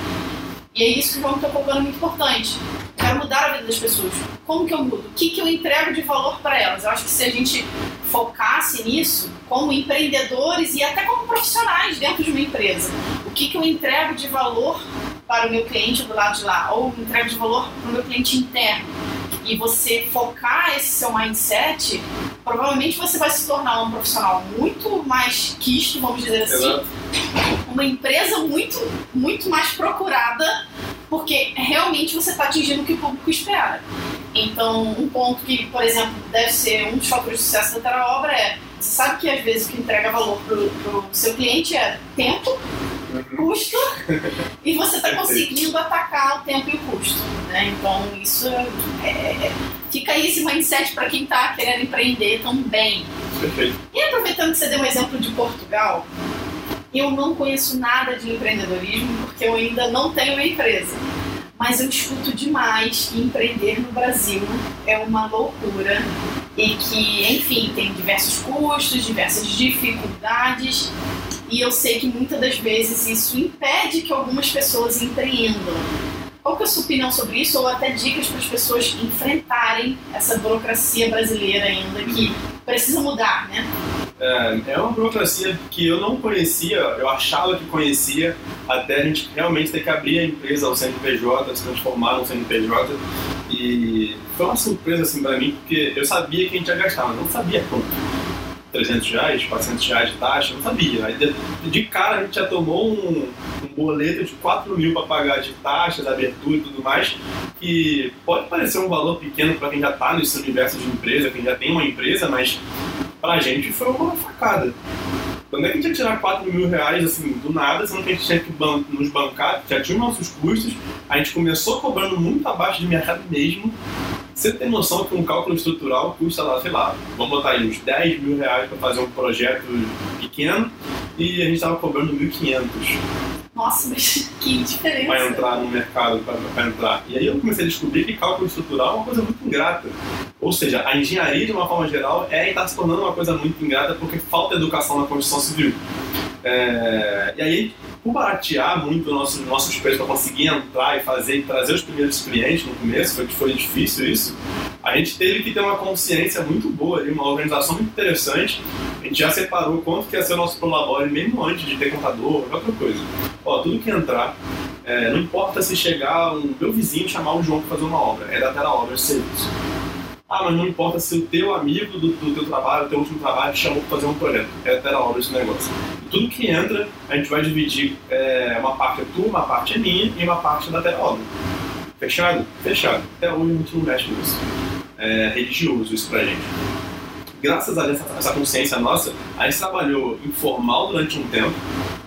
A: E é isso que o João está colocando muito importante. Quero mudar a vida das pessoas. Como que eu mudo? O que, que eu entrego de valor para elas? Eu acho que se a gente focasse nisso, como empreendedores e até como profissionais dentro de uma empresa, o que, que eu entrego de valor para o meu cliente do lado de lá, ou entrego de valor para o meu cliente interno, e você focar esse seu mindset, provavelmente você vai se tornar um profissional muito mais quisto, vamos dizer assim, Exato. uma empresa muito, muito mais procurada, porque realmente você está atingindo o que o público espera. Então, um ponto que, por exemplo, deve ser um dos fatores de sucesso da Terra Obra é você sabe que às vezes o que entrega valor para o seu cliente é tempo, custo e você está conseguindo atacar o tempo e o custo. Né? Então, isso é, é fica aí esse mindset para quem está querendo empreender também.
B: Perfeito.
A: E aproveitando que você deu um exemplo de Portugal, eu não conheço nada de empreendedorismo porque eu ainda não tenho uma empresa. Mas eu escuto demais que empreender no Brasil é uma loucura e que, enfim, tem diversos custos, diversas dificuldades e eu sei que muitas das vezes isso impede que algumas pessoas empreendam. Qual que é a sua opinião sobre isso? Ou até dicas para as pessoas enfrentarem essa burocracia brasileira ainda que precisa mudar, né?
B: É, é uma burocracia que eu não conhecia, eu achava que conhecia, até a gente realmente ter que abrir a empresa, o CNPJ, se transformar no CNPJ. E foi uma surpresa assim para mim, porque eu sabia que a gente ia gastar, mas não sabia quanto. 300 reais, 400 reais de taxa, não sabia. Aí de, de cara a gente já tomou um, um boleto de 4 mil para pagar de taxas, abertura e tudo mais, que pode parecer um valor pequeno para quem já está nesse universo de empresa, quem já tem uma empresa, mas para a gente foi uma facada. Quando é que a gente ia tirar 4 mil reais assim, do nada, sendo que a gente tinha que ban nos bancar, já tinha nossos custos, a gente começou cobrando muito abaixo de mercado mesmo, Você tem noção que um cálculo estrutural custa lá, sei lá, vamos botar aí uns 10 mil reais para fazer um projeto pequeno e a gente estava cobrando 1.500.
A: Nossa, mas [LAUGHS] que diferença.
B: Para entrar no mercado, para entrar. E aí eu comecei a descobrir que cálculo estrutural é uma coisa muito ingrata. Ou seja, a engenharia, de uma forma geral, é está se tornando uma coisa muito ingrata porque falta educação na construção civil. É... E aí, baratear muito nossos, nossos preços para conseguir entrar e fazer e trazer os primeiros clientes no começo, foi que foi difícil isso, a gente teve que ter uma consciência muito boa, uma organização muito interessante. A gente já separou quanto que ia ser o nosso prolabore mesmo antes de ter contador, outra coisa. Ó, tudo que entrar, é, não importa se chegar um meu vizinho chamar o João para fazer uma obra, é da Terra Obra, é serviço. Ah, mas não importa se o teu amigo do, do teu trabalho, o teu último trabalho, chamou para fazer um projeto. É da obra esse negócio. Tudo que entra, a gente vai dividir é, uma parte é tua, uma parte é minha e uma parte é da Obra. Fechado? Fechado. Até hoje gente não mexe nisso. É religioso isso pra gente. Graças a essa, essa consciência nossa, a gente trabalhou informal durante um tempo,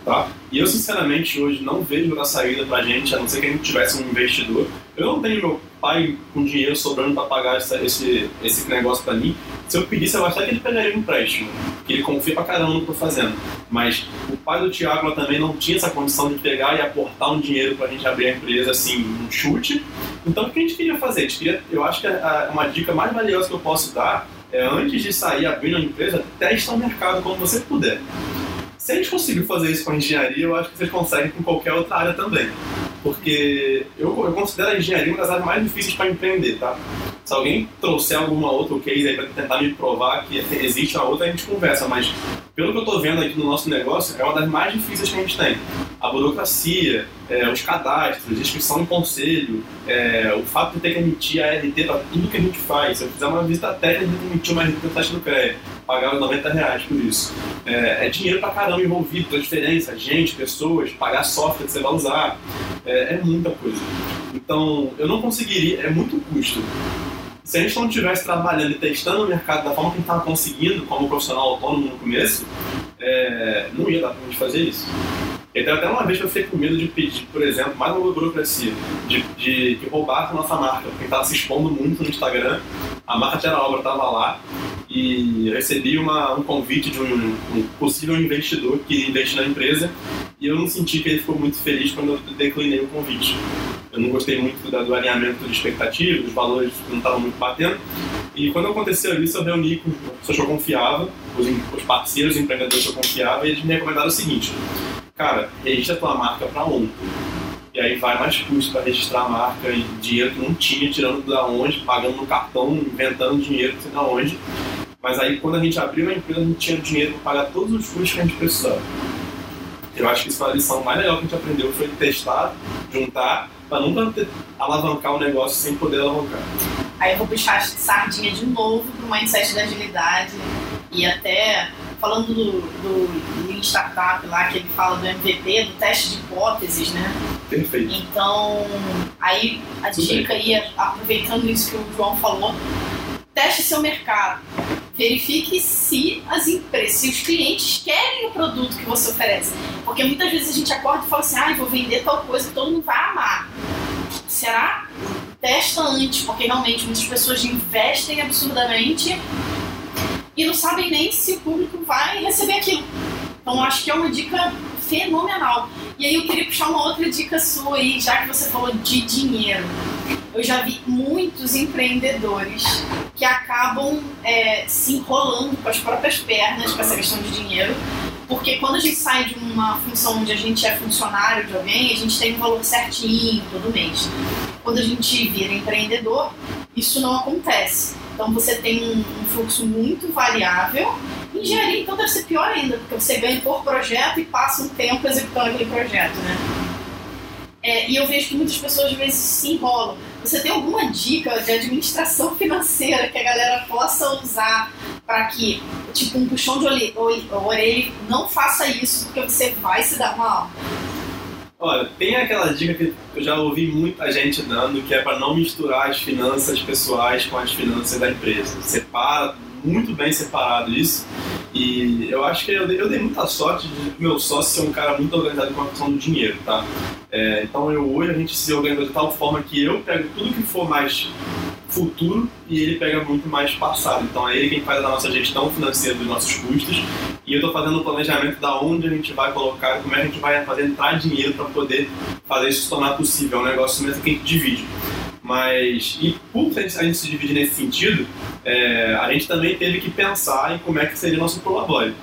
B: tá? E eu, sinceramente, hoje não vejo a saída pra gente, a não ser que a gente tivesse um investidor. Eu não tenho meu pai com dinheiro sobrando para pagar essa, esse, esse negócio para mim. Se eu pedisse, eu acho que ele pegaria um empréstimo, que ele confia pra caramba no que eu tô fazendo. Mas o pai do Tiago também não tinha essa condição de pegar e aportar um dinheiro pra gente abrir a empresa, assim, um chute. Então, o que a gente queria fazer? A gente queria, eu acho que a, uma dica mais valiosa que eu posso dar é, antes de sair abrindo a empresa, testa o mercado como você puder. Se a gente conseguiu fazer isso com a engenharia, eu acho que vocês conseguem com qualquer outra área também. Porque eu, eu considero a engenharia uma das áreas mais difíceis para empreender, tá? Se alguém trouxer alguma outra case aí para tentar me provar que existe a outra, a gente conversa. Mas pelo que eu estou vendo aqui no nosso negócio, é uma das mais difíceis que a gente tem. A burocracia, é, os cadastros, inscrição em conselho, é, o fato de ter que emitir a RT para tudo que a gente faz. Se eu fizer uma visita técnica, eu emitir uma RT taxa do crédito, pagar os 90 reais por isso. É, é dinheiro para caramba envolvido, transferência, gente, pessoas, pagar software que você vai usar. É, é muita coisa. Então, eu não conseguiria, é muito custo se a gente não estivesse trabalhando e testando o mercado da forma que a gente estava conseguindo, como profissional autônomo no começo, é, não ia dar para gente fazer isso. Então, até uma vez eu fiquei com medo de pedir, por exemplo, mais uma burocracia, de, de, de roubar a nossa marca, porque estava se expondo muito no Instagram, a marca Terra Obra estava lá, e recebi uma, um convite de um, um, possível investidor que investe na empresa, e eu não senti que ele ficou muito feliz quando eu declinei o convite. Eu não gostei muito do, alinhamento de expectativas, dos valores não estavam muito batendo. E quando aconteceu isso, eu reuni com as pessoas que eu confiava, os, os parceiros, os empreendedores que eu confiava, e eles me recomendaram o seguinte: cara, registra tua marca para ontem. E aí vai mais custo para registrar a marca e dinheiro que não tinha, tirando da onde, pagando no cartão, inventando dinheiro não sei da onde. Mas aí quando a gente abriu a empresa, a gente tinha dinheiro para pagar todos os custos que a gente precisava. Eu acho que isso foi a lição mais legal que a gente aprendeu, foi testar, juntar para nunca alavancar o negócio sem poder alavancar.
A: Aí eu vou puxar a sardinha de novo para o mindset da agilidade e até falando do, do Startup lá, que ele fala do MVP, do teste de hipóteses, né?
B: Perfeito.
A: Então, aí a Tudo dica aí, aproveitando isso que o João falou, teste seu mercado. Verifique se as empresas, se os clientes querem o produto que você oferece. Porque muitas vezes a gente acorda e fala assim, ah, vou vender tal coisa todo mundo vai amar. Será? Testa antes, porque realmente muitas pessoas investem absurdamente e não sabem nem se o público vai receber aquilo. Então acho que é uma dica fenomenal. E aí eu queria puxar uma outra dica sua aí, já que você falou de dinheiro. Eu já vi muitos empreendedores que acabam é, se enrolando com as próprias pernas com essa questão de dinheiro, porque quando a gente sai de uma função onde a gente é funcionário de alguém, a gente tem um valor certinho todo mês. Quando a gente vira empreendedor, isso não acontece. Então você tem um, um fluxo muito variável. Engenharia, então, deve ser pior ainda, porque você ganha por projeto e passa um tempo executando aquele projeto, né? É, e eu vejo que muitas pessoas às vezes se enrolam. Você tem alguma dica de administração [LAUGHS] financeira que a galera possa usar para que, tipo, um puxão de orelha não faça isso, porque você vai se dar mal?
B: Olha, tem aquela dica que eu já ouvi muita gente dando, que é para não misturar as finanças pessoais com as finanças da empresa. Separa, muito bem separado isso. E eu acho que eu dei, eu dei muita sorte de meu sócio ser um cara muito organizado com a questão do dinheiro, tá? É, então eu hoje a gente se organiza de tal forma que eu pego tudo que for mais futuro e ele pega muito mais passado. Então é ele quem faz a nossa gestão financeira dos nossos custos e eu estou fazendo o planejamento da onde a gente vai colocar, como é que a gente vai fazer entrar dinheiro para poder fazer isso se tornar possível. É um negócio mesmo que a gente divide. Mas, e por a gente se divide nesse sentido, é, a gente também teve que pensar em como é que seria nosso prolabore.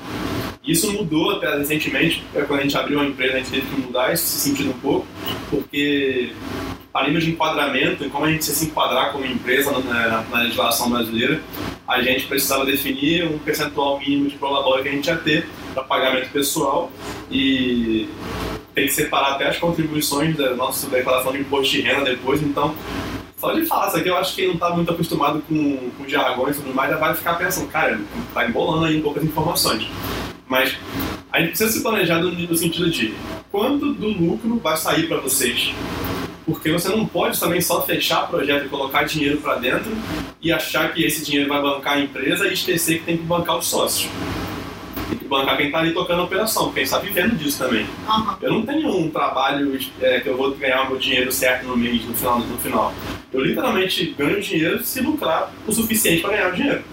B: Isso mudou até recentemente, é, quando a gente abriu a empresa, a gente teve que mudar esse sentido um pouco, porque nível de enquadramento, e como a gente se enquadrar como empresa na, na, legislação brasileira, a gente precisava definir um percentual mínimo de prolabore que a gente ia ter para pagamento pessoal e tem que separar até as contribuições da nossa declaração de imposto de renda depois, então só de falar isso aqui, eu acho que quem não está muito acostumado com, com jargões e tudo mais já vai ficar pensando, cara, tá embolando aí um pouco as informações. Mas a gente precisa se planejar no, no sentido de quanto do lucro vai sair para vocês porque você não pode também só fechar projeto e colocar dinheiro para dentro e achar que esse dinheiro vai bancar a empresa e esquecer que tem que bancar os sócios. Tem que bancar quem está ali tocando a operação, quem está vivendo disso também.
A: Uhum.
B: Eu não tenho um trabalho é, que eu vou ganhar o meu dinheiro certo no mês, no final, no final. Eu literalmente ganho dinheiro se lucrar o suficiente para ganhar o dinheiro.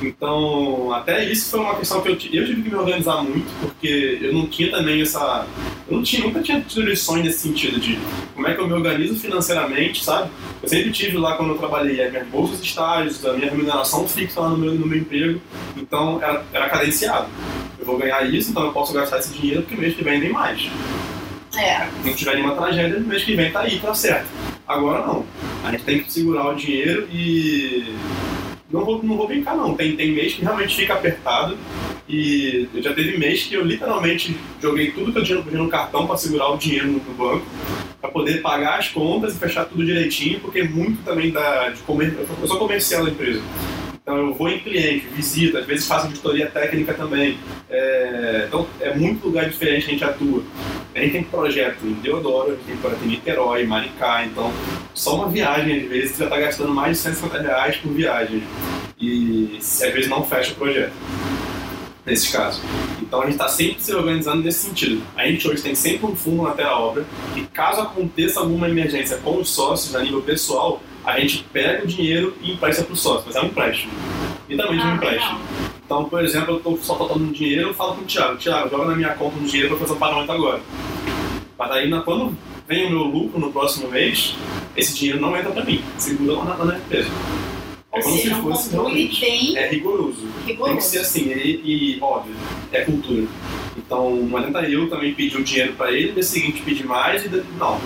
B: Então, até isso foi uma questão que eu, eu tive que me organizar muito, porque eu não tinha também essa. Eu não tinha, nunca tinha tido lições nesse sentido de como é que eu me organizo financeiramente, sabe? Eu sempre tive lá quando eu trabalhei as minhas bolsas de estágios, a minha remuneração fixa lá no meu, no meu emprego, então era, era cadenciado. Eu vou ganhar isso, então eu posso gastar esse dinheiro porque mês que vem nem mais.
A: É.
B: Se não tiver nenhuma tragédia, no mês que vem tá aí, tá certo. Agora não. A gente tem que segurar o dinheiro e não vou, não vou brincar não. Tem, tem mês que realmente fica apertado e já teve mês que eu literalmente joguei tudo que eu tinha no cartão para segurar o dinheiro no, banco, para poder pagar as contas e fechar tudo direitinho, porque muito também da, de comer, eu sou comercial da empresa. Então eu vou em cliente, visito, às vezes faço auditoria técnica também. É, então é muito lugar diferente que a gente atua. A gente tem projeto em Deodoro, a gente tem projeto em Niterói, Maricá, então só uma viagem às vezes você já está gastando mais de 150 reais por viagem. E às vezes não fecha o projeto nesse caso. Então a gente está sempre se organizando nesse sentido. A gente hoje tem sempre um fundo na Terra Obra que caso aconteça alguma emergência com os sócios a nível pessoal, a gente pega o dinheiro e empresta para o sócio, mas é um empréstimo. Literalmente ah, um empréstimo. Então, por exemplo, eu estou só faltando dinheiro, eu falo com o Thiago, Thiago, joga na minha conta um dinheiro para fazer o pagamento agora. Mas aí, quando vem o meu lucro no próximo mês, esse dinheiro não entra para mim, segura lá na, na empresa.
A: É como seja, se fosse realmente.
B: É rigoroso. rigoroso. Tem que ser assim, e, e, óbvio, é cultura. Então, não adianta eu também pedir o dinheiro para ele, no dia seguinte pedir mais e não.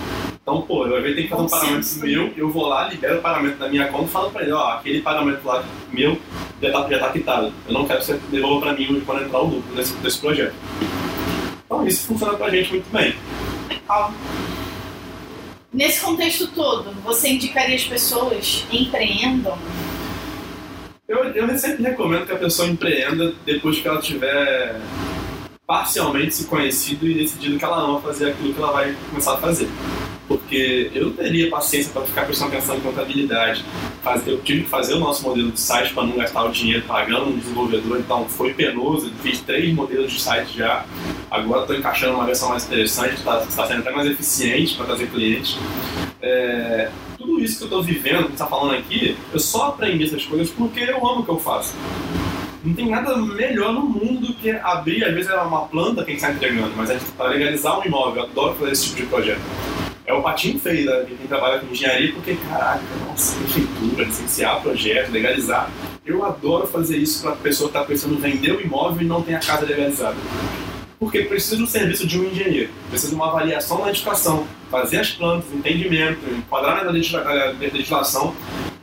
B: Então, pô, eu ter que fazer um pagamento meu, eu vou lá, libero o pagamento da minha conta e falo para ele, ó, aquele pagamento lá meu já tá, já tá quitado. Eu não quero que você devolva para mim quando entrar o lucro desse, desse projeto. Então, isso funciona pra gente muito bem.
A: Nesse contexto todo, você indicaria as pessoas empreendam?
B: Eu, eu sempre recomendo que a pessoa empreenda depois que ela tiver parcialmente se conhecido e decidido que ela ama fazer aquilo que ela vai começar a fazer porque eu teria paciência para ficar prestando atenção em contabilidade. Eu tive que fazer o nosso modelo de site para não gastar o dinheiro pagando um desenvolvedor, então foi penoso. Fiz três modelos de site já. Agora estou encaixando uma versão mais interessante, está tá sendo até mais eficiente para trazer clientes. É, tudo isso que eu estou vivendo, que está falando aqui, eu só aprendi essas coisas porque eu amo o que eu faço. Não tem nada melhor no mundo do que abrir, às vezes é uma planta quem está entregando, mas é para legalizar um imóvel. Eu adoro fazer esse tipo de projeto é o patinho feio da quem trabalha com engenharia, porque, caraca, nossa, prefeitura, licenciar projeto, legalizar. Eu adoro fazer isso para a pessoa que está pensando em vender o imóvel e não tem a casa legalizada. Porque precisa do serviço de um engenheiro, precisa de uma avaliação na edificação, fazer as plantas, entendimento, enquadrar na legislação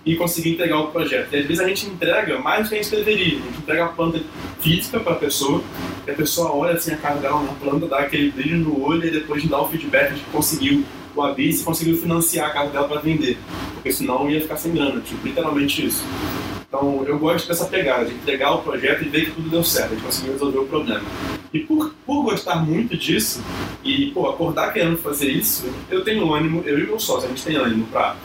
B: e conseguir entregar o projeto. E às vezes a gente entrega mais do que a gente deveria. A gente entrega a planta física para a pessoa, e a pessoa olha assim a casa dela na planta, dá aquele brilho no olho e depois dá o feedback de que conseguiu o Abyss conseguiu financiar a casa dela para vender, porque senão ia ficar sem grana, tipo, literalmente isso. Então eu gosto dessa pegada, de entregar o projeto e ver que tudo deu certo, a gente conseguiu resolver o problema. E por, por gostar muito disso, e pô, acordar querendo fazer isso, eu tenho ânimo, eu e meu sócio, a gente tem ânimo para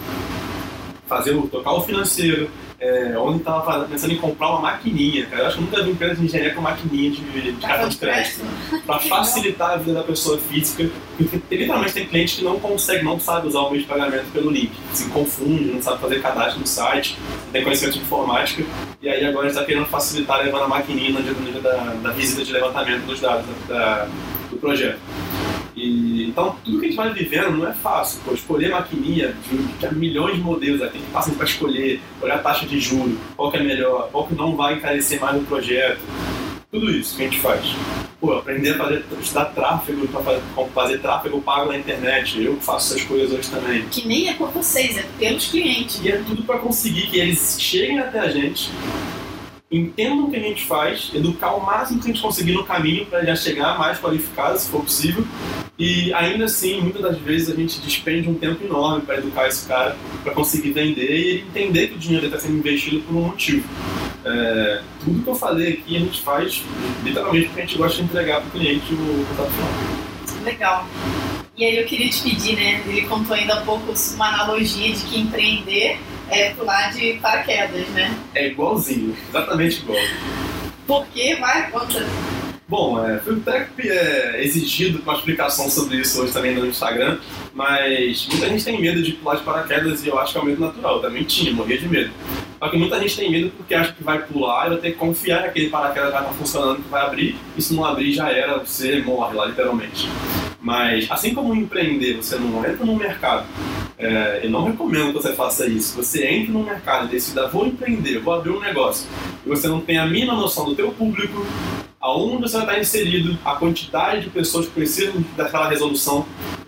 B: fazer o, tocar o financeiro, É, ontem estava pensando em comprar uma maquininha, cara. Eu acho que nunca vi empresa de engenharia com maquininha de, de cartão de crédito. Para [LAUGHS] facilitar a vida da pessoa física. Porque literalmente tem cliente que não consegue, não sabe usar o meio de pagamento pelo link. Se confunde, não sabe fazer cadastro no site, não tem conhecimento de informática. E aí agora está querendo facilitar levando a maquininha no dia, no dia da, da, visita de levantamento dos dados da, do projeto. E, então, tudo que a gente vai vivendo não é fácil. Pô, escolher maquininha, de, milhões de modelos, aí tem que passar para escolher, olhar a taxa de juros, qual que é melhor, qual que não vai encarecer mais o projeto. Tudo isso que a gente faz. Pô, aprender a fazer, estudar tráfego, fazer, fazer tráfego pago na internet. Eu faço essas coisas hoje também.
A: Que nem é por vocês, é pelos clientes.
B: E é tudo para conseguir que eles cheguem até a gente entendam o que a gente faz, educar o máximo que a gente conseguir no caminho para já chegar mais qualificado, se for possível. E ainda assim, muitas das vezes a gente despende um tempo enorme para educar esse cara, para conseguir vender e ele entender que o dinheiro está sendo investido por um motivo. É, tudo que eu falei aqui a gente faz literalmente porque a gente gosta de entregar para o cliente o resultado final.
A: Legal. E aí eu queria te pedir, né? Ele contou ainda há pouco uma analogia de que empreender é pular de paraquedas, né?
B: É igualzinho, exatamente igual.
A: Por que? Vai, conta.
B: Bom, é, até é, exigido uma explicação sobre isso hoje também no Instagram, mas muita gente tem medo de pular de paraquedas e eu acho que é um medo natural. Eu também tinha, morria de medo. Só que muita gente tem medo porque acha que vai pular e vai ter que confiar que aquele paraquedas vai estar funcionando, que vai abrir, e se não abrir já era, você morre lá literalmente. Mas assim como empreender, você não entra no mercado. É, eu não recomendo que você faça isso. Você entra no mercado e decida, vou empreender, vou abrir um negócio. E você não tem a mínima noção do teu público, aonde você vai estar inserido, a quantidade de pessoas que precisam daquela resolução,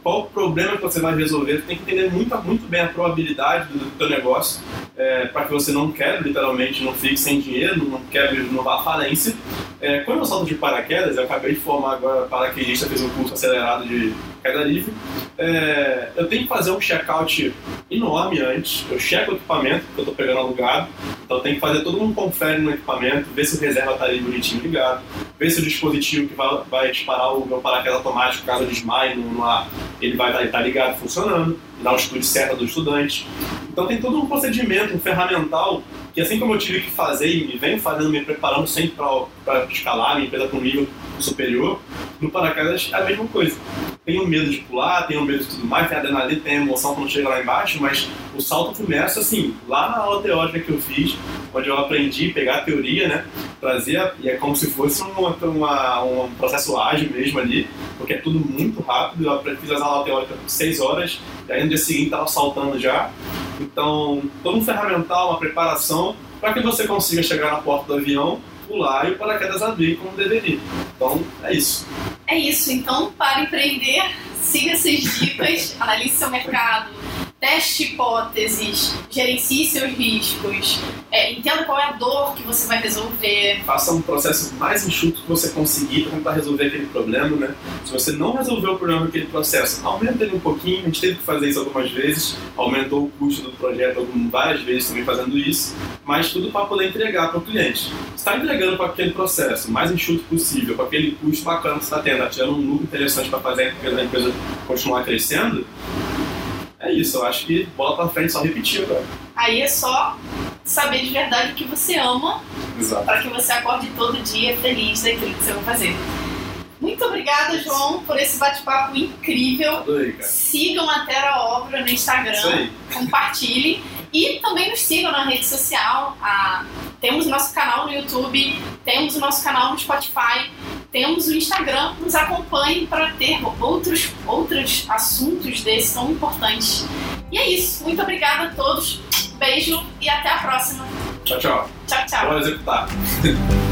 B: qual o problema que você vai resolver. Você tem que entender muito, muito bem a probabilidade do teu negócio é, para que você não quebre, literalmente, não fique sem dinheiro, não quebre, não vá à falência. É, quando eu salto de paraquedas, eu acabei de formar agora paraquedista, fiz um curso acelerado de queda livre, é, eu tenho que fazer um check-out enorme antes. Eu checo o equipamento que eu estou pegando alugado, então eu tenho que fazer todo um confere no equipamento, ver se o reserva está ali bonitinho ligado, ver se o dispositivo que vai, vai disparar o meu paraquedas automático, caso eu desmaie no, no ar, ele vai estar tá, tá ligado, funcionando, o estudo certo do estudante. Então tem todo um procedimento, um ferramental que assim como eu tive que fazer e venho fazendo, me preparando sempre para escalar minha empresa com nível superior, no paraquedas é a mesma coisa. Tenho medo de pular, tenho medo de tudo mais, tem adrenalina, tem emoção quando chega lá embaixo, mas o salto começa assim, lá na aula teórica que eu fiz, onde eu aprendi a pegar a teoria, né, trazer, e é como se fosse uma, uma, um processo ágil mesmo ali, porque é tudo muito rápido, eu fiz as aulas teóricas por seis horas, e aí no dia seguinte estava saltando já, então todo um ferramental, uma preparação, para que você consiga chegar na porta do avião pular e o paraquedas abrir como deveria. Então, é isso.
A: É isso. Então, para empreender, siga essas dicas, [LAUGHS] analise seu mercado, teste hipóteses, gerencie seus riscos, é, entenda qual é a dor que você vai resolver.
B: Faça um processo mais enxuto que você conseguir para tentar resolver aquele problema, né? Se você não resolveu o problema daquele processo, aumenta ele um pouquinho, a gente teve que fazer isso algumas vezes, aumentou o custo do projeto várias vezes também fazendo isso, mas tudo para poder entregar para o cliente. está entregando para aquele processo mais enxuto possível, com aquele custo bacana que você está tendo, tá tirando um lucro interessante para fazer a empresa continuar crescendo, é isso, eu acho que bola pra frente só repetir agora.
A: Aí é só saber de verdade o que você ama para que você acorde todo dia feliz daquilo que você vai fazer. Muito obrigada, João, por esse bate-papo incrível.
B: Adorei,
A: Sigam a Terra Obra no Instagram, compartilhem e também nos sigam na rede social. Ah, temos o nosso canal no YouTube, temos o nosso canal no Spotify temos o Instagram, nos acompanhe para ter outros, outros assuntos desses tão importantes. E é isso. Muito obrigada a todos. Beijo e até a próxima.
B: Tchau, tchau.
A: Tchau, tchau.
B: Bora executar. [LAUGHS]